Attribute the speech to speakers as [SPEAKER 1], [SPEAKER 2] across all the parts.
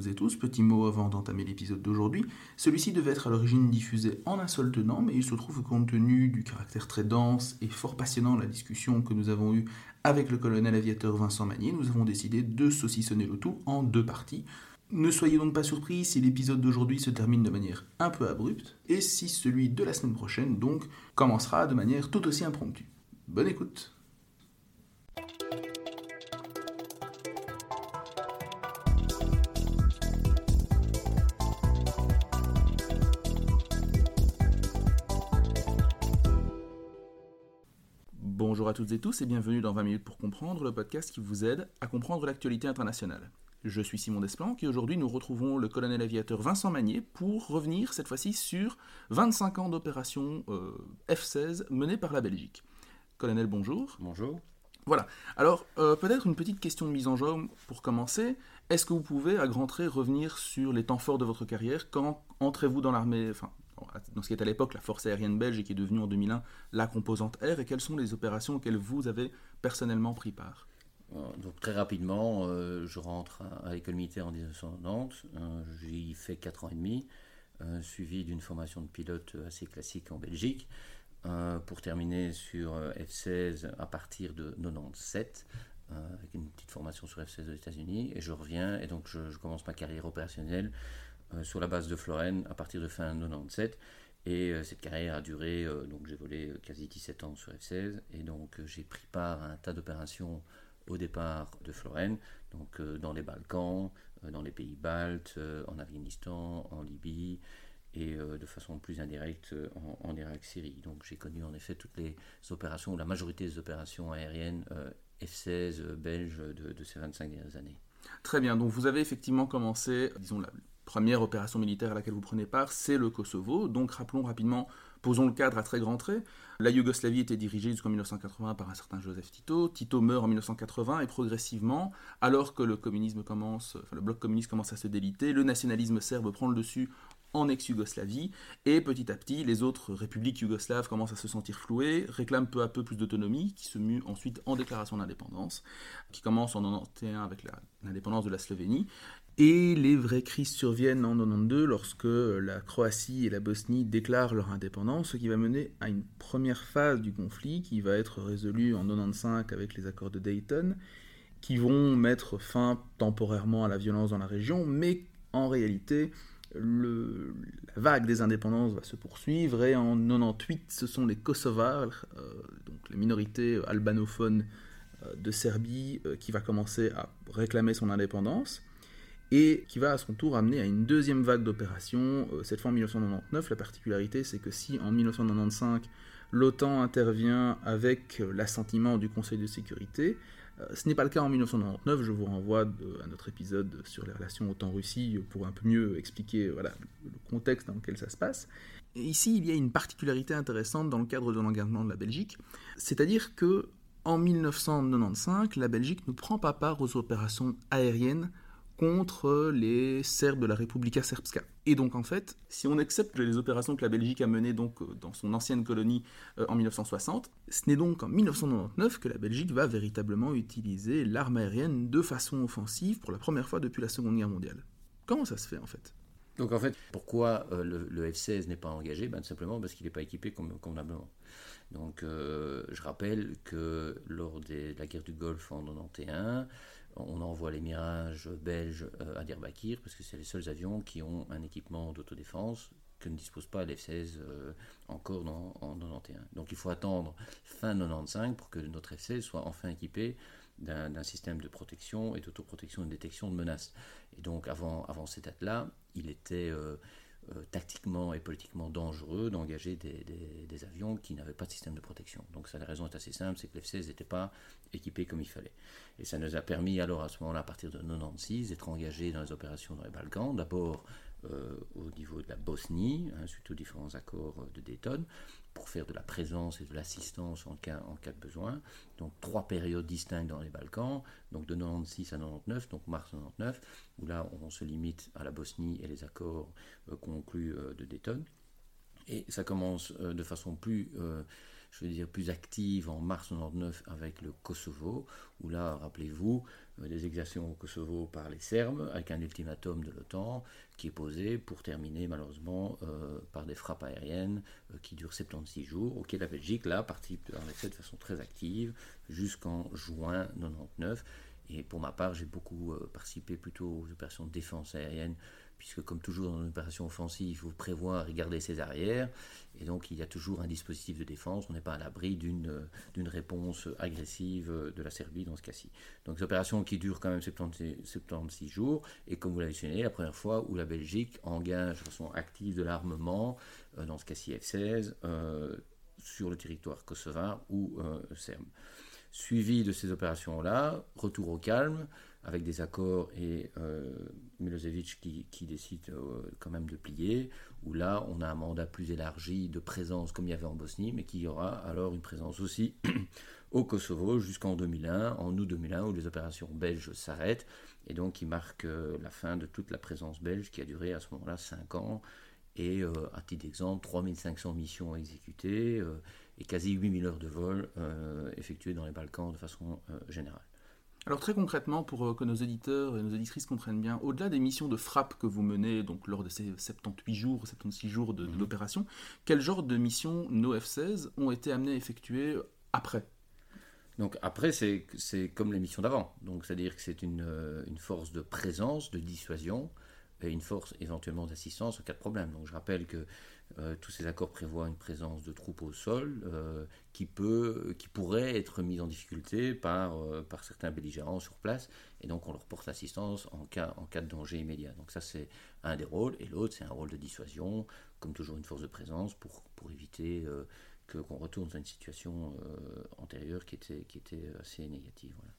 [SPEAKER 1] et tous, petit mot avant d'entamer l'épisode d'aujourd'hui. Celui-ci devait être à l'origine diffusé en un seul tenant, mais il se trouve compte tenu du caractère très dense et fort passionnant de la discussion que nous avons eue avec le colonel aviateur Vincent Magnier, nous avons décidé de saucissonner le tout en deux parties. Ne soyez donc pas surpris si l'épisode d'aujourd'hui se termine de manière un peu abrupte, et si celui de la semaine prochaine, donc, commencera de manière tout aussi impromptue. Bonne écoute à toutes et tous et bienvenue dans 20 minutes pour comprendre, le podcast qui vous aide à comprendre l'actualité internationale. Je suis Simon Desplanques et aujourd'hui nous retrouvons le colonel aviateur Vincent Magnier pour revenir cette fois-ci sur 25 ans d'opération euh, F-16 menée par la Belgique. Colonel, bonjour.
[SPEAKER 2] Bonjour.
[SPEAKER 1] Voilà. Alors, euh, peut-être une petite question de mise en jeu pour commencer. Est-ce que vous pouvez, à grands traits, revenir sur les temps forts de votre carrière? Quand entrez-vous dans l'armée, enfin, dans ce qui est à l'époque la force aérienne belge et qui est devenue en 2001 la composante air, et quelles sont les opérations auxquelles vous avez personnellement pris part
[SPEAKER 2] euh, donc très rapidement, euh, je rentre à, l'école militaire en 1990. Euh, j'y fais 4 ans et demi, suivi d'une formation de pilote assez classique en Belgique, pour terminer sur F-16 à partir de 97, avec une petite formation sur F-16 aux États-Unis. Et je reviens, et donc je, commence ma carrière opérationnelle sur la base de Florène à partir de fin 97. Et euh, cette carrière a duré, euh, donc j'ai volé quasi 17 ans sur F-16, et donc j'ai pris part à un tas d'opérations au départ de Florène, donc dans les Balkans, dans les pays baltes, en Afghanistan, en Libye, et de façon plus indirecte en, Irak-Syrie. Donc j'ai connu en effet toutes les opérations, la majorité des opérations aériennes F-16 belges de, de, ces 25 dernières années.
[SPEAKER 1] Très bien, donc vous avez effectivement commencé, disons, la, première opération militaire à laquelle vous prenez part, c'est le Kosovo. Donc rappelons rapidement, posons le cadre à très grands traits. La Yougoslavie était dirigée jusqu'en 1980 par un certain Joseph Tito. Tito meurt en 1980 et progressivement, alors que le communisme commence, le bloc communiste commence à se déliter, le nationalisme serbe prend le dessus en ex-Yougoslavie, et petit à petit, les autres républiques yougoslaves commencent à se sentir flouées, réclament peu à peu plus d'autonomie, qui se mue ensuite en déclaration d'indépendance, qui commence en 1991 avec l'indépendance de la Slovénie, et les vraies crises surviennent en 92 lorsque la Croatie et la Bosnie déclarent leur indépendance, ce qui va mener à une première phase du conflit qui va être résolue en 95 avec les accords de Dayton, qui vont mettre fin temporairement à la violence dans la région, mais en réalité, la vague des indépendances va se poursuivre et en 98, ce sont les Kosovars, euh, donc les minorités albanophones euh, de Serbie, euh, qui va commencer à réclamer son indépendance et qui va à son tour amener à une deuxième vague d'opérations, euh, cette fois en 1999. La particularité, c'est que si en 1995, l'OTAN intervient avec euh, l'assentiment du Conseil de sécurité, euh, ce n'est pas le cas en 1999, je vous renvoie à notre épisode sur les relations OTAN-Russie pour un peu mieux expliquer le contexte dans lequel ça se passe. Ici, il y a une particularité intéressante dans le cadre de l'engagement de la Belgique, c'est-à-dire que en 1995, la Belgique ne prend pas part aux opérations aériennes contre les Serbes de la Republika Srpska. Et donc en fait, si on accepte les opérations que la Belgique a menées donc euh, dans son ancienne colonie euh, en 1960, ce n'est donc en 1999 que la Belgique va véritablement utiliser l'arme aérienne de façon offensive pour la première fois depuis la Seconde Guerre mondiale. Comment ça se fait en fait?
[SPEAKER 2] Donc en fait, pourquoi euh, le, F-16 n'est pas engagé? Ben, Simplement parce qu'il n'est pas équipé convenablement. Donc je rappelle que lors de la guerre du Golfe en 1991, on envoie les Mirages belges euh, à Diyarbakir parce que c'est les seuls avions qui ont un équipement d'autodéfense que ne dispose pas l'F-16 euh, encore en 91. Donc il faut attendre fin 95 pour que notre F-16 soit enfin équipé d'un système de protection et d'autoprotection et de détection de menaces. Et donc avant, avant cette date-là, il était euh, euh, tactiquement et politiquement dangereux d'engager des, avions qui n'avaient pas de système de protection. Donc ça, la raison est assez simple, c'est que l'F-16 n'était pas équipé comme il fallait. Et ça nous a permis alors à ce moment-là, à partir de 96, d'être engagés dans les opérations dans les Balkans, d'abord euh, au niveau de la Bosnie, hein, suite aux différents accords de Dayton, pour faire de la présence et de l'assistance en cas, en cas de besoin. Donc trois périodes distinctes dans les Balkans, donc de 96 à 99, donc mars 99, où là on se limite à la Bosnie et les accords euh, conclus euh, de Dayton. Et ça commence de façon plus je veux dire, plus active en mars 99 avec le Kosovo, où là, rappelez-vous, euh, des exactions au Kosovo par les Serbes, avec un ultimatum de l'OTAN qui est posé pour terminer malheureusement euh, par des frappes aériennes euh, qui durent 76 jours, auquel la Belgique, là, participe en effet de façon très active jusqu'en juin 99. Et pour ma part, j'ai beaucoup participé plutôt aux opérations de défense aérienne puisque comme toujours dans une opération offensive, il faut prévoir et garder ses arrières, et donc il y a toujours un dispositif de défense, on n'est pas à l'abri d'une, réponse agressive de la Serbie dans ce cas-ci. Donc opération qui dure quand même 76, 76 jours, et comme vous l'avez mentionné, la première fois où la Belgique engage de façon active de l'armement, euh, dans ce cas-ci F-16, euh, sur le territoire kosovar ou euh, serbe. Suivi de ces opérations-là, retour au calme, avec des accords et euh, Milosevic qui, décide euh, quand même de plier, où là on a un mandat plus élargi de présence comme il y avait en Bosnie, mais qui aura alors une présence aussi au Kosovo jusqu'en 2001, en août 2001, où les opérations belges s'arrêtent, et donc qui marque euh, la fin de toute la présence belge qui a duré à ce moment-là 5 ans, et à titre d'exemple, 3500 missions exécutées et quasi 8000 heures de vol effectuées dans les Balkans de façon générale.
[SPEAKER 1] Alors très concrètement, pour euh, que nos éditeurs et nos éditrices comprennent bien, au-delà des missions de frappe que vous menez donc lors de ces 78 jours, 76 jours de, mhm. l'opération, quel genre de missions nos F-16 ont été amenés à effectuer après?
[SPEAKER 2] Donc après, c'est comme les missions d'avant. Donc c'est-à-dire que c'est une, euh, une, force de présence, de dissuasion, et une force éventuellement d'assistance en cas de problème. Donc je rappelle que euh, tous ces accords prévoient une présence de troupes au sol euh, qui, peut, qui pourrait être mise en difficulté par, euh, par certains belligérants sur place, et donc on leur porte assistance en cas, en cas de danger immédiat. Donc ça c'est un des rôles, et l'autre c'est un rôle de dissuasion, comme toujours une force de présence pour, pour éviter qu'on retourne dans une situation antérieure qui était, qui était assez négative. Voilà.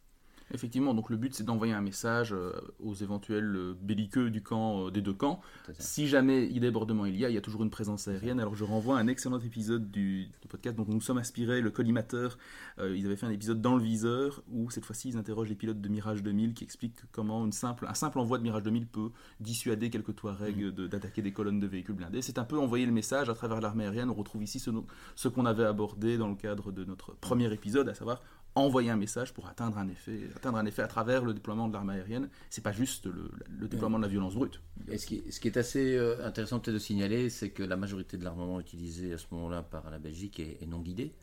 [SPEAKER 1] Effectivement, donc le but c'est d'envoyer un message euh, aux éventuels euh, belliqueux du camp, euh, des deux camps. Si jamais il débordement il y a, il y a toujours une présence aérienne. Alors je renvoie à un excellent épisode du, podcast dont nous sommes inspirés, le collimateur. ils avaient fait un épisode dans le viseur où cette fois-ci ils interrogent les pilotes de Mirage 2000 qui expliquent comment une simple, un simple envoi de Mirage 2000 peut dissuader quelques Touaregs mmh. d'attaquer des colonnes de véhicules blindés. C'est un peu envoyer le message à travers l'armée aérienne. On retrouve ici ce, ce qu'on avait abordé dans le cadre de notre premier épisode, à savoir envoyer un message pour atteindre un effet, atteindre un effet à travers le déploiement de l'arme aérienne. C'est pas juste le, déploiement de la violence brute.
[SPEAKER 2] Ce, qui, est assez euh, intéressant de signaler, c'est que la majorité de l'armement utilisé à ce moment-là par la Belgique est, non guidé.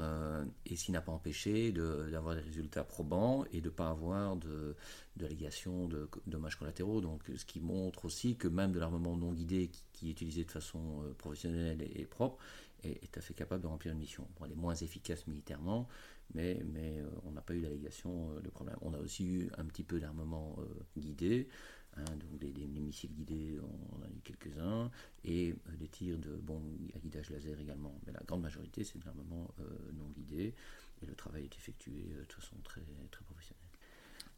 [SPEAKER 2] Euh, et ce qui n'a pas empêché d'avoir des résultats probants et de ne pas avoir de, d'allégations de, dommages collatéraux. Donc, ce qui montre aussi que même de l'armement non guidé qui, est utilisé de façon euh, professionnelle et, propre est, est, à fait capable de remplir une mission. Bon, elle est moins efficace militairement, mais, mais euh, on n'a pas eu d'allégation euh, de problème. On a aussi eu un petit peu d'armement euh, guidé, hein, donc des, missiles guidés, on en a eu quelques-uns, et des tirs de bon à guidage laser également. Mais la grande majorité, c'est de non guidé, et le travail est effectué de façon très, très professionnelle.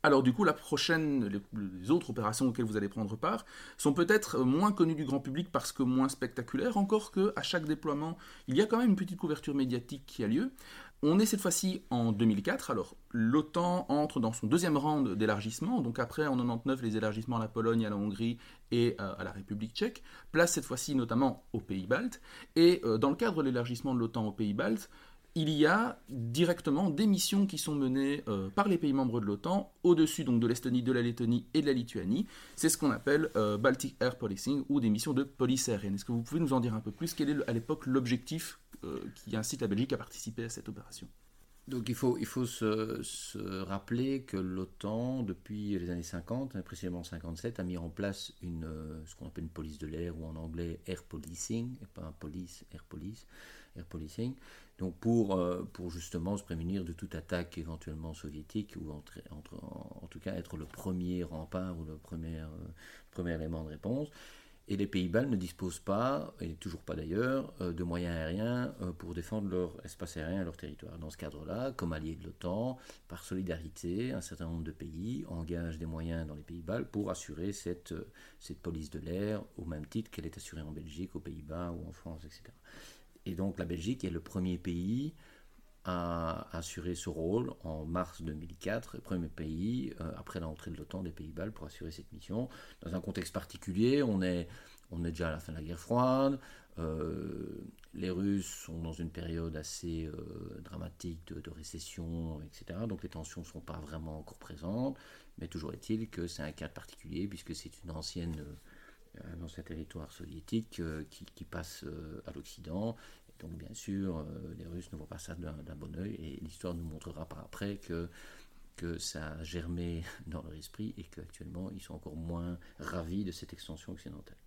[SPEAKER 1] Alors du coup, la prochaine, les, autres opérations auxquelles vous allez prendre part sont peut-être moins connues du grand public parce que moins spectaculaires, encore que à chaque déploiement, il y a quand même une petite couverture médiatique qui a lieu. On est cette fois-ci en 2004, alors l'OTAN entre dans son deuxième round d'élargissement, donc après en 99 les élargissements à la Pologne, à la Hongrie et euh, à la République tchèque, place cette fois-ci notamment aux pays baltes, et euh, dans le cadre de l'élargissement de l'OTAN aux pays baltes, il y a directement des missions qui sont menées euh, par les pays membres de l'OTAN au-dessus donc de l'Estonie, de la Lettonie et de la Lituanie. C'est ce qu'on appelle Baltic Air Policing ou des missions de police aérienne. Est-ce que vous pouvez nous en dire un peu plus? Quel est à l'époque l'objectif qui incite la Belgique à participer à cette opération.
[SPEAKER 2] Donc il faut, il faut se, rappeler que l'OTAN, depuis les années 50, hein, précisément 57, a mis en place une, euh, ce qu'on appelle une police de l'air, ou en anglais air policing, et pas police, air police, air policing, donc pour, euh, pour justement se prémunir de toute attaque éventuellement soviétique, ou entre, en, tout cas être le premier rempart ou le premier, premier élément de réponse. Et les Pays-Bas ne disposent pas, et toujours pas d'ailleurs, euh, de moyens aériens euh, pour défendre leur espace aérien et leur territoire. Dans ce cadre-là, comme allié de l'OTAN, par solidarité, un certain nombre de pays engagent des moyens dans les Pays-Bas pour assurer cette, euh, cette police de l'air au même titre qu'elle est assurée en Belgique, aux Pays-Bas ou en France, etc. Et donc la Belgique est le premier pays a assuré ce rôle en mars 2004, premier pays, euh, après l'entrée de l'OTAN des Pays-Bas, pour assurer cette mission. Dans un contexte particulier, on est, on est déjà à la fin de la guerre froide, euh, les Russes sont dans une période assez euh, dramatique de, récession, etc. Donc les tensions ne sont pas vraiment encore présentes, mais toujours est-il que c'est un cas particulier, puisque c'est une ancienne ancien territoire soviétique qui, passe à l'Occident donc bien sûr, euh, les Russes ne voient pas ça d'un bon oeil et l'histoire nous montrera par après que, ça a germé dans leur esprit et qu'actuellement ils sont encore moins ravis de cette extension occidentale.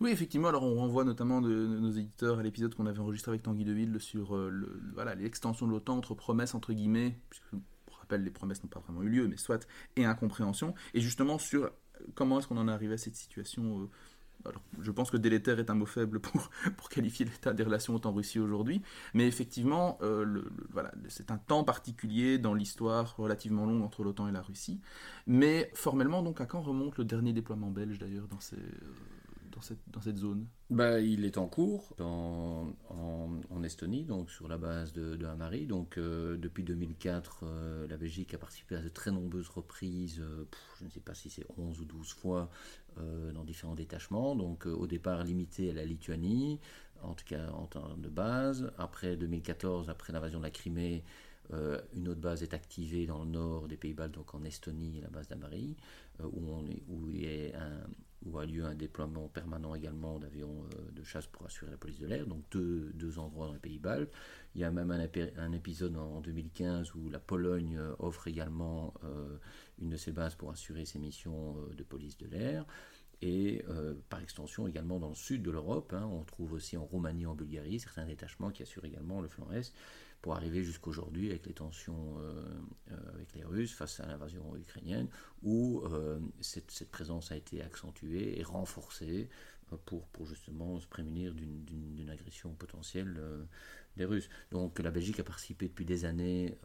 [SPEAKER 1] Oui, effectivement, alors on renvoie notamment de, nos éditeurs à l'épisode qu'on avait enregistré avec Tanguy Deville sur euh, l'extension de l'OTAN entre promesses, entre guillemets, puisque, pour rappel, les promesses n'ont pas vraiment eu lieu, mais soit, et incompréhension, et justement sur comment est-ce qu'on en est arrivé à cette situation euh, je pense que délétère est un mot faible pour, qualifier l'état des relations en Russie aujourd'hui, mais effectivement, euh, c'est un temps particulier dans l'histoire relativement longue entre l'OTAN et la Russie. Mais formellement, donc, à quand remonte le dernier déploiement belge d'ailleurs dans ces, dans cette, zone
[SPEAKER 2] bah, Il est en cours en, Estonie, donc sur la base de, de Hamari. Donc, euh, depuis 2004, euh, la Belgique a participé à de très nombreuses reprises, euh, je ne sais pas si c'est 11 ou 12 fois, dans différents détachements. Donc, au départ, limité à la Lituanie, en tout cas en temps de base. Après 2014, après l'invasion de la Crimée, une autre base est activée dans le nord des Pays-Bas, donc en Estonie, la base d'Amari, où, on est, où il y a un, où a lieu un déploiement permanent également d'avions euh, de chasse pour assurer la police de l'air, donc deux, deux, endroits dans les pays baltes. Il y a même un, épisode en, 2015 où la Pologne euh, offre également euh, une de ses bases pour assurer ses missions de police de l'air. Et par extension également dans le sud de l'Europe, hein, on trouve aussi en Roumanie, en Bulgarie, certains détachements qui assurent également le flanc est pour arriver jusqu'aujourd'hui avec les tensions euh, euh, avec les Russes face à l'invasion ukrainienne, où euh, cette, présence a été accentuée et renforcée pour, justement se prémunir d'une agression potentielle des Russes. Donc la Belgique a participé depuis des années,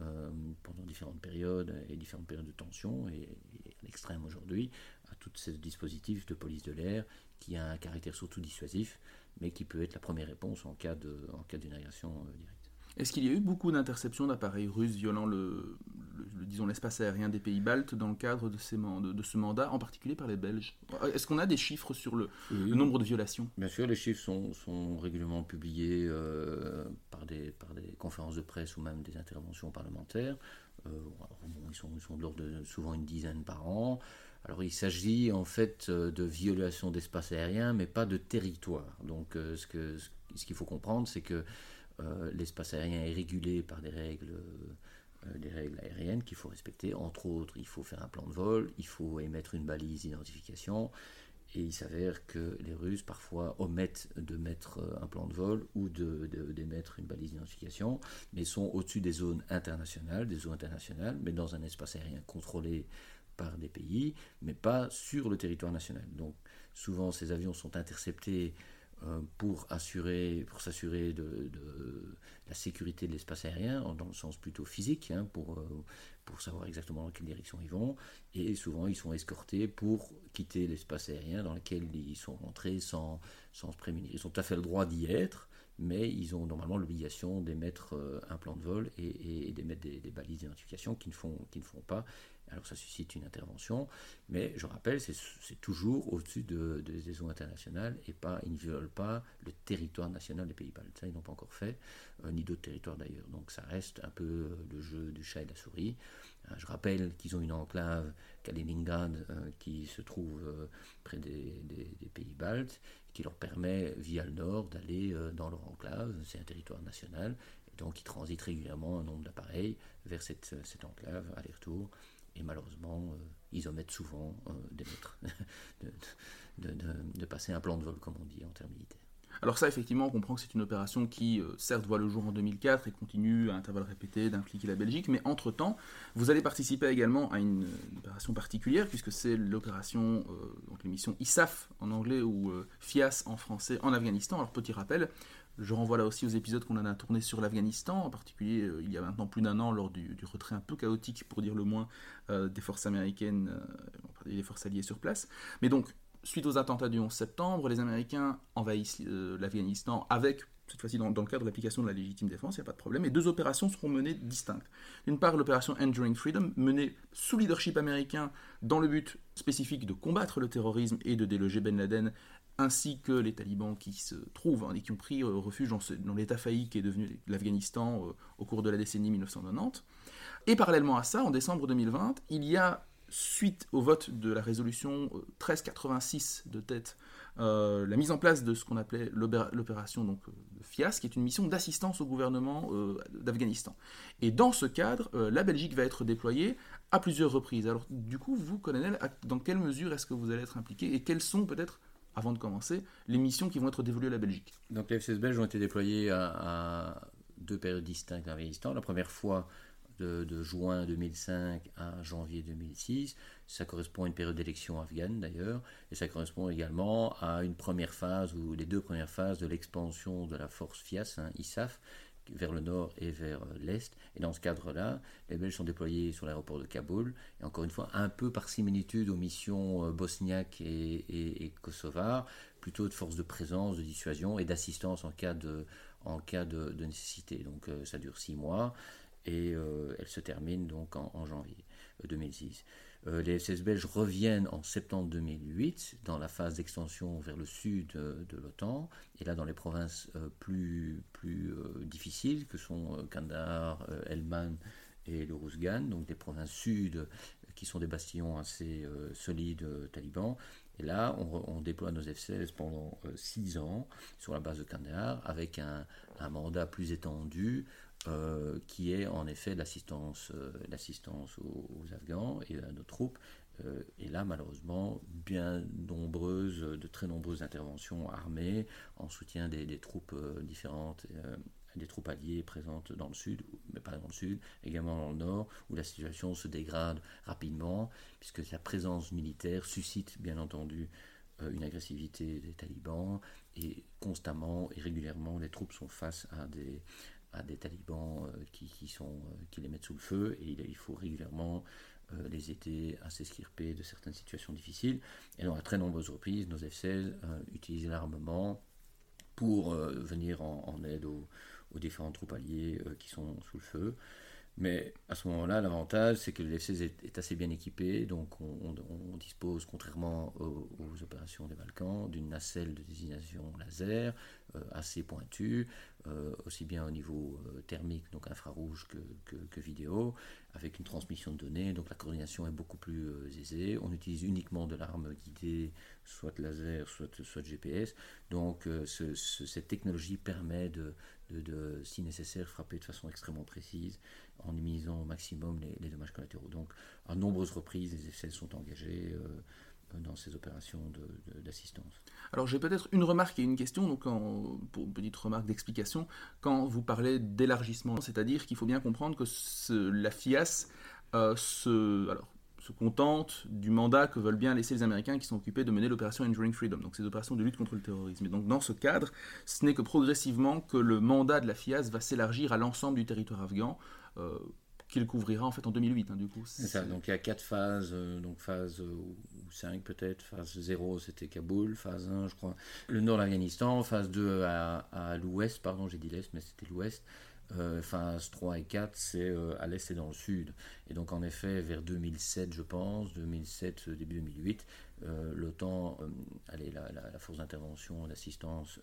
[SPEAKER 2] pendant différentes périodes et différentes périodes de tension, et, à l'extrême aujourd'hui, à tous ces dispositifs de police de l'air qui a un caractère surtout dissuasif, mais qui peut être la première réponse en cas d'une agression directe.
[SPEAKER 1] Est-ce qu'il y a eu beaucoup d'interceptions d'appareils russes violant le, disons l'espace aérien des pays baltes dans le cadre de, ces de, ce mandat, en particulier par les Belges? Est-ce qu'on a des chiffres sur le, nombre de violations?
[SPEAKER 2] Bien sûr, les chiffres sont, régulièrement publiés euh, par, des, par des conférences de presse ou même des interventions parlementaires. Euh, ils, sont, de l'ordre de souvent une dizaine par an. Alors il s'agit en fait euh, de violations d'espace aérien, mais pas de territoire. Donc ce qu'il ce faut comprendre, c'est que l'espace aérien est régulé par des règles, euh, des règles aériennes qu'il faut respecter. Entre autres, il faut faire un plan de vol, il faut émettre une balise d'identification. Et il s'avère que les Russes parfois omettent de mettre euh, un plan de vol ou d'émettre de, une balise d'identification, mais sont au-dessus des zones internationales, des zones internationales, mais dans un espace aérien contrôlé par des pays, mais pas sur le territoire national. Donc souvent ces avions sont interceptés euh, pour assurer, pour s'assurer de, la sécurité de l'espace aérien, dans le sens plutôt physique, hein, pour, euh, pour savoir exactement dans quelle direction ils vont. Et souvent, ils sont escortés pour quitter l'espace aérien dans lequel ils sont rentrés sans, sans se prémunir. Ils ont tout à fait le droit d'y être, mais ils ont normalement l'obligation d'émettre euh, un plan de vol et, d'émettre des, balises d'identification qui ne font, qui ne font pas alors ça suscite une intervention, mais je rappelle, c'est toujours au-dessus de, des eaux internationales et pas, ils ne violent pas le territoire national des Pays-Baltes. Ça, ils n'ont pas encore fait, euh, ni d'autres territoires d'ailleurs. Donc ça reste un peu euh, le jeu du chat et de la souris. Euh, je rappelle qu'ils ont une enclave, Kaliningrad, qui se trouve près des, Pays-Baltes, qui leur permet, via le nord, d'aller dans leur enclave. C'est un territoire national. Et donc ils transitent régulièrement un nombre d'appareils vers cette enclave, aller-retour et malheureusement, euh, ils omettent souvent euh, de, de, passer un plan de vol, comme on dit en termes militaires.
[SPEAKER 1] Alors ça, effectivement, on comprend que c'est une opération qui, euh, certes, voit le jour en 2004 et continue à intervalles répétés d'impliquer la Belgique, mais entre-temps, vous allez participer également à une, opération particulière, puisque c'est l'opération, donc l'émission ISAF en anglais ou FIAS en français en Afghanistan. Alors petit rappel, je renvoie là aussi aux épisodes qu'on en a tourné sur l'Afghanistan, en particulier euh, il y a maintenant plus d'un an lors du, retrait un peu chaotique, pour dire le moins, euh, des forces américaines euh, des forces alliées sur place. Mais donc, suite aux attentats du 11 septembre, les Américains envahissent l'Afghanistan avec cette fois-ci dans, le cadre de l'application de la légitime défense, il n'y a pas de problème, et deux opérations seront menées distinctes. D'une part, l'opération Enduring Freedom, menée sous leadership américain dans le but spécifique de combattre le terrorisme et de déloger Ben Laden, ainsi que les talibans qui se trouvent hein, et qui ont pris euh, refuge dans, l'état failli qui est devenu l'Afghanistan euh, au cours de la décennie 1990. Et parallèlement à ça, en décembre 2020, il y a, suite au vote de la résolution 1386 euh, de tête la mise en place de ce qu'on appelait l'opération donc FIAS, qui est une mission d'assistance au gouvernement d'Afghanistan. Et dans ce cadre, la Belgique va être déployée à plusieurs reprises. Alors du coup, vous, colonel, dans quelle mesure est-ce que vous allez être impliqué et quelles sont peut-être avant de commencer, les missions qui vont être dévolues à la Belgique.
[SPEAKER 2] Donc les FCS belges ont été déployés à, deux périodes distinctes en Afghanistan. La première fois de, juin 2005 à janvier 2006. Ça correspond à une période d'élection afghane d'ailleurs, et ça correspond également à une première phase, ou les deux premières phases de l'expansion de la force FIAS, hein, ISAF, vers le nord et vers l'est. Et dans ce cadre-là, les Belges sont déployés sur l'aéroport de Kaboul, et encore une fois, un peu par similitude aux missions euh, bosniaques et, et, plutôt de force de présence, de dissuasion et d'assistance en cas de, en cas de, nécessité. Donc euh, ça dure six mois et euh, elle se termine donc en, janvier 2006. Euh, euh, les FCS belges reviennent en septembre 2008 dans la phase d'extension vers le sud de l'OTAN, et là dans les provinces plus, plus difficiles que sont Kandahar, Helmand et le Rouzgan, donc des provinces sud qui sont des bastions assez solides talibans. Et là, on, déploie nos F-16 pendant six ans sur la base de Kandahar avec un mandat plus étendu euh, qui est en effet l'assistance, euh, l'assistance aux, Afghans et à nos troupes. Euh, et là, malheureusement, bien nombreuses, de très nombreuses interventions armées en soutien des, troupes différentes, des troupes alliées présentes dans le sud, mais pas dans le sud, également dans le nord, où la situation se dégrade rapidement, puisque la présence militaire suscite bien entendu une agressivité des talibans et constamment et régulièrement les troupes sont face à des, à des talibans euh, euh, qui les mettent sous le feu et il, faut régulièrement euh, les aider à s'esquirper de certaines situations difficiles. Et donc à très nombreuses reprises, nos F-16 utilisent l'armement pour venir en, aide aux, aux, différentes troupes alliées qui sont sous le feu. Mais à ce moment-là, l'avantage, c'est que le F-16 est, assez bien équipé, donc on, dispose, contrairement aux, opérations des Balkans, d'une nacelle de désignation laser assez pointue, euh, aussi bien au niveau euh, thermique, donc infrarouge, que, vidéo, avec une transmission de données. Donc la coordination est beaucoup plus euh, aisée. On utilise uniquement de l'arme guidée, soit laser, soit, GPS. Donc cette technologie permet de, si nécessaire, frapper de façon extrêmement précise en minimisant au maximum les, dommages collatéraux. Donc à nombreuses reprises, les essais sont engagés dans ces opérations d'assistance.
[SPEAKER 1] Alors j'ai peut-être une remarque et une question, donc pour une petite remarque d'explication, quand vous parlez d'élargissement, c'est-à-dire qu'il faut bien comprendre que la FIAS euh, se, alors, se contente du mandat que veulent bien laisser les Américains qui sont occupés de mener l'opération Enduring Freedom, donc ces opérations de lutte contre le terrorisme. Et donc dans ce cadre, ce n'est que progressivement que le mandat de la FIAS va s'élargir à l'ensemble du territoire afghan. Euh, qu'il couvrira en fait en 2008 hein, du coup.
[SPEAKER 2] C'est ça, donc il y a quatre phases, euh, donc phase euh, ou 5 peut-être, phase 0 c'était Kaboul, phase 1 je crois, le nord de l'Afghanistan, phase 2 à, l'ouest, pardon j'ai dit l'est mais c'était l'ouest, euh, phase 3 et 4 c'est à l'est et dans le sud. Et donc en effet vers 2007 je pense, 2007 début 2008, l'OTAN, allez, la, la, force d'intervention d'assistance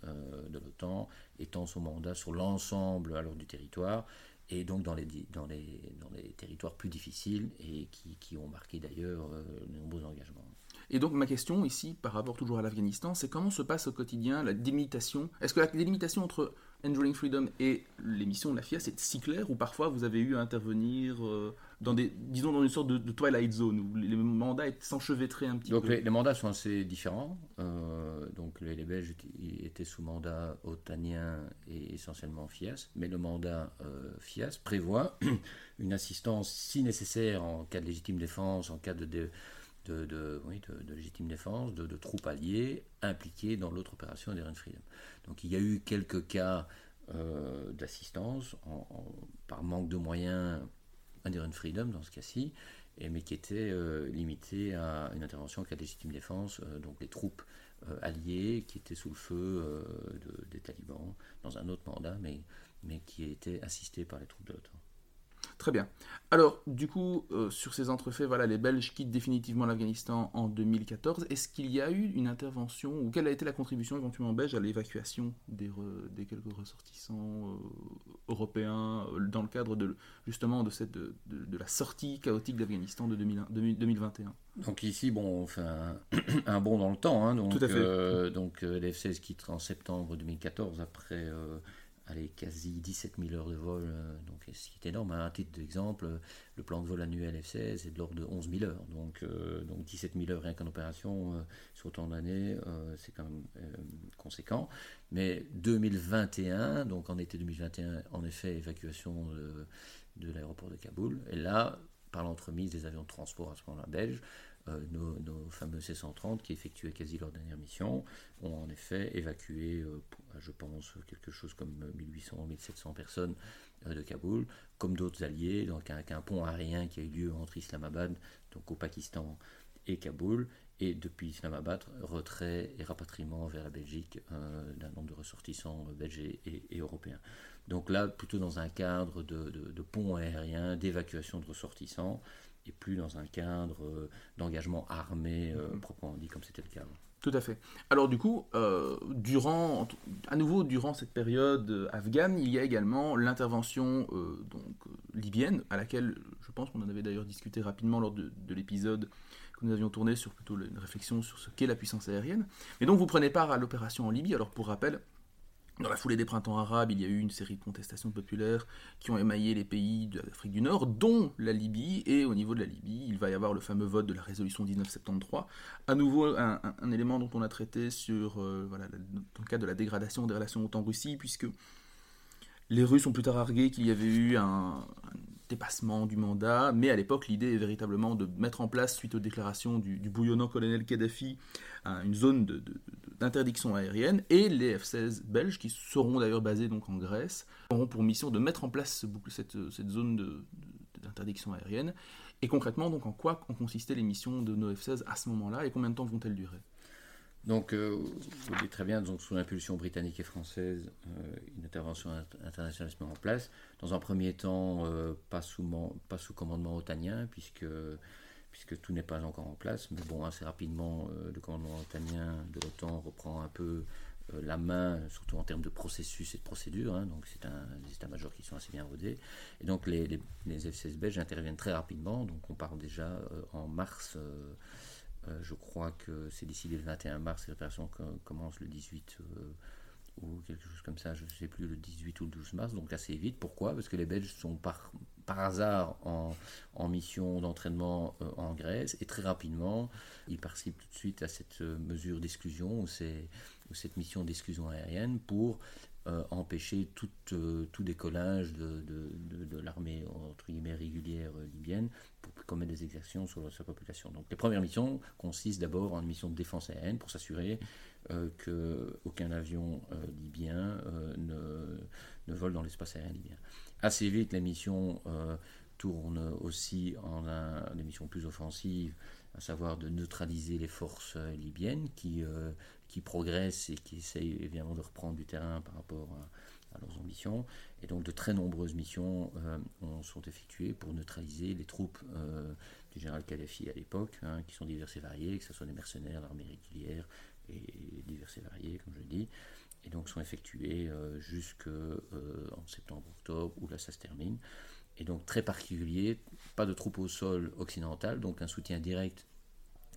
[SPEAKER 2] de l'OTAN étend son mandat sur l'ensemble alors du territoire et donc dans les, dans les, dans les territoires plus difficiles et qui, qui ont marqué d'ailleurs euh, de nombreux engagements.
[SPEAKER 1] Et donc ma question ici, par rapport toujours à l'Afghanistan, c'est comment se passe au quotidien la délimitation? Est-ce que la délimitation entre Enduring Freedom et les missions de la FIA, c'est si clair ou parfois vous avez eu à intervenir euh, dans des, disons dans une sorte de, twilight zone où les mandats s'enchevêtraient un petit
[SPEAKER 2] donc
[SPEAKER 1] peu
[SPEAKER 2] les, les, mandats sont assez différents. Euh, donc les, les, Belges étaient sous mandat otanien et essentiellement FIAS, mais le mandat euh, FIAS prévoit une assistance si nécessaire en cas de légitime défense, en cas de, de de, de, oui, de, légitime défense, de, troupes alliées impliquées dans l'autre opération d'Eren Freedom. Donc il y a eu quelques cas euh, d'assistance par manque de moyens Enduring Freedom dans ce cas-ci, mais qui était limité à une intervention de légitime défense, donc les troupes alliées qui étaient sous le feu des talibans dans un autre mandat, mais, mais qui étaient assistées par les troupes de l'OTAN.
[SPEAKER 1] Très bien. Alors, du coup, euh, sur ces entrefaits, voilà, les Belges quittent définitivement l'Afghanistan en 2014. Est-ce qu'il y a eu une intervention, ou quelle a été la contribution éventuellement belge à l'évacuation des, quelques ressortissants euh, européens euh, dans le cadre de, justement de, cette, de, la sortie chaotique d'Afghanistan de 2021
[SPEAKER 2] donc ici, bon, on fait un, bond dans le temps. Hein, donc, Tout à fait. donc les F-16 quittent en septembre 2014 après allez, quasi 17 000 heures de vol, euh, donc ce qui est énorme. À un titre d'exemple, le plan de vol annuel F-16 est de l'ordre de 11 000 heures. Donc, euh, donc 17 000 heures rien qu'en opération euh, sur autant d'années, c'est quand même conséquent. Mais 2021, donc en été 2021, en effet, évacuation de, de l'aéroport de Kaboul. Et là, par l'entremise des avions de transport à ce moment-là belges, euh, nos, fameux C-130 qui effectuaient quasi leur dernière mission ont en effet évacué, euh, je pense, quelque chose comme 1800-1700 personnes euh, de Kaboul, comme d'autres alliés, donc un pont aérien qui a eu lieu entre Islamabad, donc au Pakistan, et Kaboul, et depuis Islamabad, retrait et rapatriement vers la Belgique d'un nombre de ressortissants belges et, européens. Donc là, plutôt dans un cadre de, de pont aérien, d'évacuation de ressortissants, et plus dans un cadre euh, d'engagement armé mhm. proprement dit comme c'était le cas
[SPEAKER 1] Tout à fait. Alors du coup, euh, durant, à nouveau durant cette période afghane, il y a également l'intervention donc libyenne, à laquelle je pense qu'on en avait d'ailleurs discuté rapidement lors de, de l'épisode que nous avions tourné sur plutôt une réflexion sur ce qu'est la puissance aérienne. Et donc vous prenez part à l'opération en Libye. Alors pour rappel, dans la foulée des printemps arabes, il y a eu une série de contestations populaires qui ont émaillé les pays de l'Afrique du Nord, dont la Libye. Et au niveau de la Libye, il va y avoir le fameux vote de la résolution 1973. À nouveau, un, élément dont on a traité sur, euh, le cadre de la dégradation des relations OTAN-Russie, puisque les Russes ont plus tard argué qu'il y avait eu un, dépassement du mandat, mais à l'époque, l'idée est véritablement de mettre en place, suite aux déclarations du, bouillonnant colonel Kadhafi, une zone d'interdiction aérienne, et les F-16 belges, qui seront d'ailleurs basés donc en Grèce, auront pour mission de mettre en place cette, cette zone d'interdiction aérienne. Et concrètement, donc, en quoi ont consisté les missions de nos F-16 à ce moment-là, et combien de temps vont-elles durer?
[SPEAKER 2] Donc, euh, vous dites très bien, donc, sous l'impulsion britannique et française, euh, une intervention internationale se met en place. Dans un premier temps, euh, pas, sous, pas sous commandement otanien, puisque, puisque tout n'est pas encore en place. Mais bon, assez rapidement, le commandement otanien de l'OTAN reprend un peu la main, surtout en termes de processus et de procédures. Hein. donc, c'est un, des états-majors qui sont assez bien rodés. Et donc, les, les, les F-16 belges interviennent très rapidement. Donc, on parle déjà en mars. Euh, je crois que c'est décidé le 21 mars, l'opération commence le 18 euh, ou quelque chose comme ça, je ne sais plus, le 18 ou le 12 mars, donc assez vite. Pourquoi? Parce que les Belges sont par, par hasard en, en mission d'entraînement euh, en Grèce et très rapidement, ils participent tout de suite à cette mesure d'exclusion ou, cette mission d'exclusion aérienne pour empêcher tout, tout décollage de, de, de, l'armée entre guillemets régulière libyenne commettre des exactions sur sa population. Donc les premières missions consistent d'abord en une mission de défense aérienne pour s'assurer euh, qu'aucun avion euh, libyen euh, ne, ne, vole dans l'espace aérien libyen. Assez vite, la mission euh, tourne aussi en des missions plus offensives, à savoir de neutraliser les forces libyennes qui, qui progressent et qui essayent évidemment de reprendre du terrain par rapport à à leurs ambitions. Et donc de très nombreuses missions euh, sont effectuées pour neutraliser les troupes euh, du général Kadhafi à l'époque, hein, qui sont diverses et variées, que ce soit des mercenaires, l'armée régulière et diverses et variées, comme je dis. Et donc sont effectuées euh, jusqu'en septembre-octobre, où là ça se termine. Et donc très particulier, pas de troupes au sol occidentales, donc un soutien direct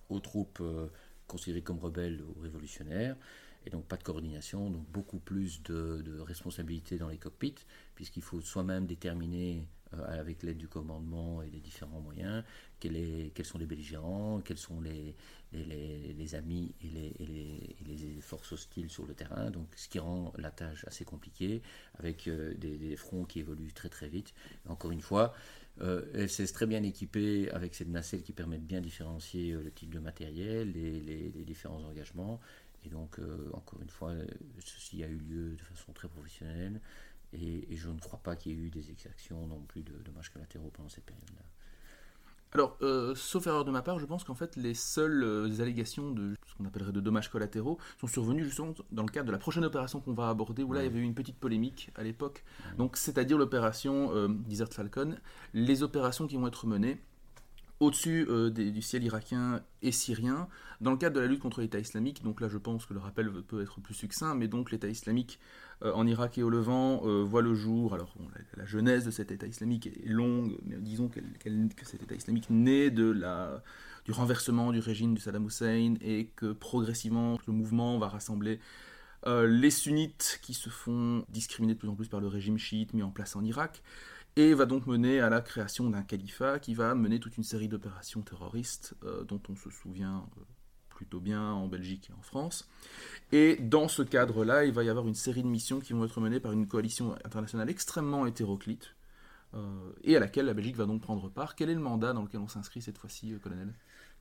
[SPEAKER 2] aux troupes considérées comme rebelles ou révolutionnaires et donc pas de coordination, donc beaucoup plus de, de responsabilité dans les cockpits, puisqu'il faut soi-même déterminer euh, avec l'aide du commandement et des différents moyens quels, sont les belligérants, quels sont les, amis et, les, forces hostiles sur le terrain, donc ce qui rend la tâche assez compliquée, avec euh, des, fronts qui évoluent très très vite. encore une fois, euh, FCS très bien équipé avec cette nacelle qui permet de bien différencier euh, le type de matériel, les, différents engagements, et donc, euh, encore une fois, ceci a eu lieu de façon très professionnelle et, je ne crois pas qu'il y ait eu des exactions non plus de dommages collatéraux pendant cette période-là.
[SPEAKER 1] Alors, euh, sauf erreur de ma part, je pense qu'en fait, les seules euh, allégations de ce qu'on appellerait de dommages collatéraux sont survenues justement dans le cadre de la prochaine opération qu'on va aborder, où là, il y avait eu une petite polémique à l'époque. Donc, c'est-à-dire l'opération Desert Falcon, les opérations qui vont être menées au-dessus du ciel irakien et syrien, dans le cadre de la lutte contre l'État islamique. Donc là, je pense que le rappel peut être plus succinct, mais donc l'État islamique euh, en Irak et au Levant euh, voit le jour. Alors, la, genèse de cet État islamique est longue, mais disons que cet État islamique naît de la, du renversement du régime de Saddam Hussein et que progressivement le mouvement va rassembler euh, les sunnites qui se font discriminer de plus en plus par le régime chiite mis en place en Irak et va donc mener à la création d'un califat qui va mener toute une série d'opérations terroristes dont on se souvient plutôt bien en Belgique et en France. Et dans ce cadre-là, il va y avoir une série de missions qui vont être menées par une coalition internationale extrêmement hétéroclite, euh, et à laquelle la Belgique va donc prendre part. Quel est le mandat dans lequel on s'inscrit cette fois-ci, euh, colonel?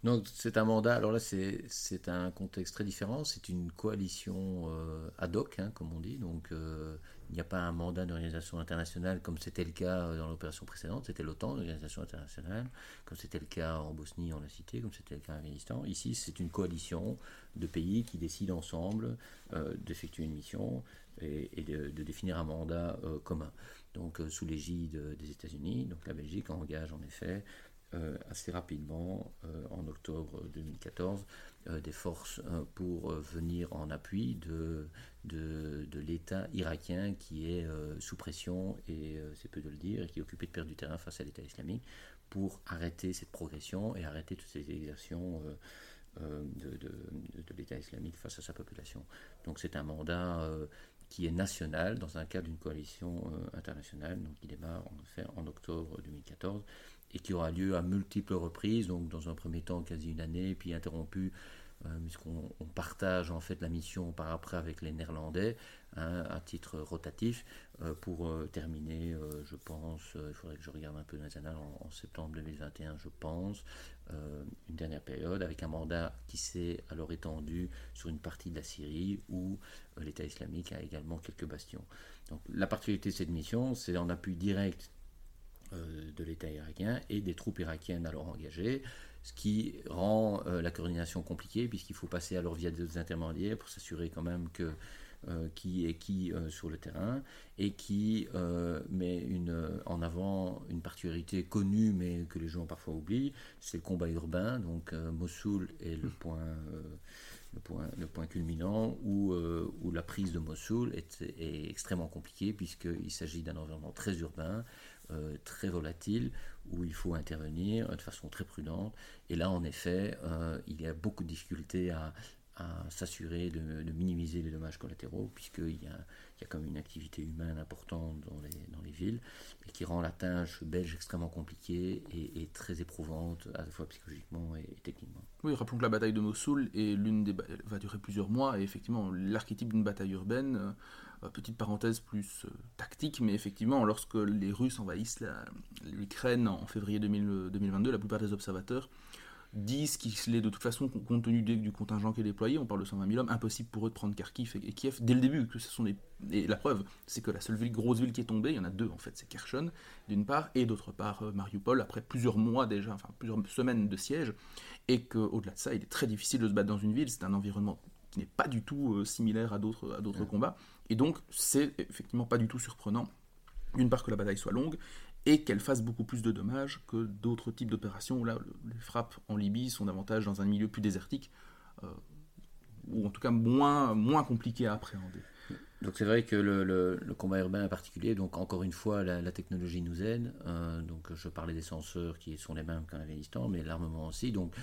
[SPEAKER 2] Donc c'est un mandat, alors là c'est un contexte très différent, c'est une coalition euh, ad hoc, hein, comme on dit, donc il n'y a pas un mandat d'organisation internationale comme c'était le cas euh, dans l'opération précédente, c'était l'OTAN, l'organisation internationale, comme c'était le cas en Bosnie, on l'a cité, comme c'était le cas en Afghanistan. Ici, c'est une coalition de pays qui décident ensemble euh, d'effectuer une mission et, de, définir un mandat euh, commun. Donc, sous l'égide des États-Unis, donc la Belgique engage en effet assez rapidement, en octobre 2014, euh, des forces euh, pour euh, venir en appui de, de, l'État irakien qui est sous pression, et c'est peu de le dire, et qui est occupé de perdre du terrain face à l'État islamique, pour arrêter cette progression et arrêter toutes ces exertions de, de, l'État islamique face à sa population. Donc c'est un mandat qui est national dans un cadre d'une coalition internationale, donc qui démarre en octobre 2014 et qui aura lieu à multiples reprises, donc dans un premier temps quasi une année, puis interrompu euh, puisqu'on partage en fait la mission par après avec les Néerlandais hein, à titre rotatif euh, pour euh, terminer, je pense, il faudrait que je regarde un peu dans les annales en, septembre 2021, je pense, une dernière période avec un mandat qui s'est alors étendu sur une partie de la Syrie où l'État islamique a également quelques bastions. Donc la particularité de cette mission, c'est en appui direct de l'État irakien et des troupes irakiennes alors engagées ce qui rend euh, la coordination compliquée puisqu'il faut passer alors via des intermédiaires pour s'assurer quand même que euh, qui est qui euh, sur le terrain et qui met une, en avant une particularité connue mais que les gens parfois oublient, c'est le combat urbain. Donc Mossoul est le point, le point, le point culminant où, où la prise de Mossoul est extrêmement compliquée puisqu'il s'agit d'un environnement très urbain euh, très volatile où il faut intervenir de façon très prudente. Et là, en effet, euh, il y a beaucoup de difficultés à, s'assurer de, minimiser les dommages collatéraux, puisqu'il y a, il a comme une activité humaine importante dans les, villes, et qui rend la tâche belge extrêmement compliquée et, très éprouvante, à la fois psychologiquement et, techniquement.
[SPEAKER 1] Oui, rappelons que la bataille de Mossoul est l'une des va durer plusieurs mois, et effectivement, l'archétype d'une bataille urbaine euh, petite parenthèse plus euh, tactique, mais effectivement, lorsque les Russes envahissent l'Ukraine en février 2022, la plupart des observateurs disent qu'il est de toute façon, compte tenu du contingent qui est déployé, on parle de 120 000 hommes, impossible pour eux de prendre Kharkiv et, Kiev dès le début. Que ce sont Et la preuve, c'est que la seule ville, grosse ville qui est tombée, il y en a deux en fait, c'est Kherson d'une part, et d'autre part euh, Mariupol, après plusieurs mois déjà, enfin plusieurs semaines de siège, et qu'au-delà de ça, il est très difficile de se battre dans une ville, c'est un environnement qui n'est pas du tout similaire à d'autres combats. Et donc, c'est effectivement pas du tout surprenant, d'une part que la bataille soit longue, et qu'elle fasse beaucoup plus de dommages que d'autres types d'opérations où là, les frappes en Libye sont davantage dans un milieu plus désertique, euh, ou en tout cas moins, moins compliqué à appréhender.
[SPEAKER 2] Donc c'est vrai que le, combat urbain en particulier, donc encore une fois, la, technologie nous aide. Euh, donc je parlais des senseurs qui sont les mêmes qu'en Afghanistan, mais l'armement aussi. Donc,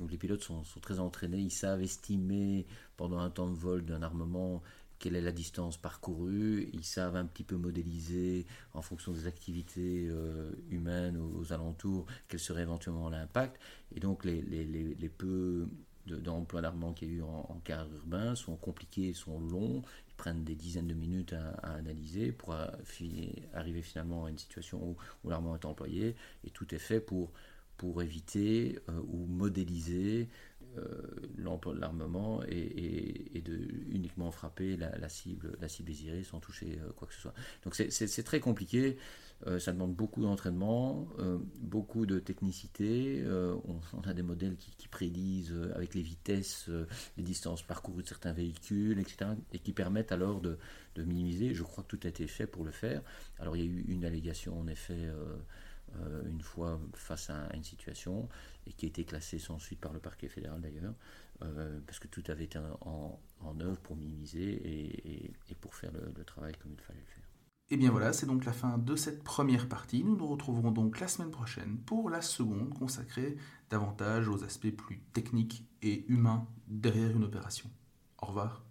[SPEAKER 2] donc, les pilotes sont, très entraînés, ils savent estimer pendant un temps de vol d'un armement quelle est la distance parcourue, ils savent un petit peu modéliser en fonction des activités euh, humaines aux, alentours quel serait éventuellement l'impact. Et donc les, les, les, peu d'emplois d'armement qu'il y a eu en, en urbain sont compliqués, sont longs, ils prennent des dizaines de minutes à, analyser pour arriver finalement à une situation où, où l'armement est employé. Et tout est fait pour, pour éviter euh, ou modéliser l'armement et, de uniquement frapper la, cible, la cible désirée sans toucher quoi que ce soit. Donc c'est très compliqué. Euh, ça demande beaucoup d'entraînement, euh, beaucoup de technicité. Euh, on, a des modèles qui, prédisent avec les vitesses, les distances parcourues de certains véhicules, etc. et qui permettent alors de, minimiser. Je crois que tout a été fait pour le faire. Alors il y a eu une allégation en effet. Une fois face à, une situation et qui a été classée sans suite par le parquet fédéral d'ailleurs, parce que tout avait été en, œuvre pour minimiser et, pour faire le travail comme il fallait le faire.
[SPEAKER 1] Et bien voilà, c'est donc la fin de cette première partie. Nous nous retrouverons donc la semaine prochaine pour la seconde consacrée davantage aux aspects plus techniques et humains derrière une opération. Au revoir.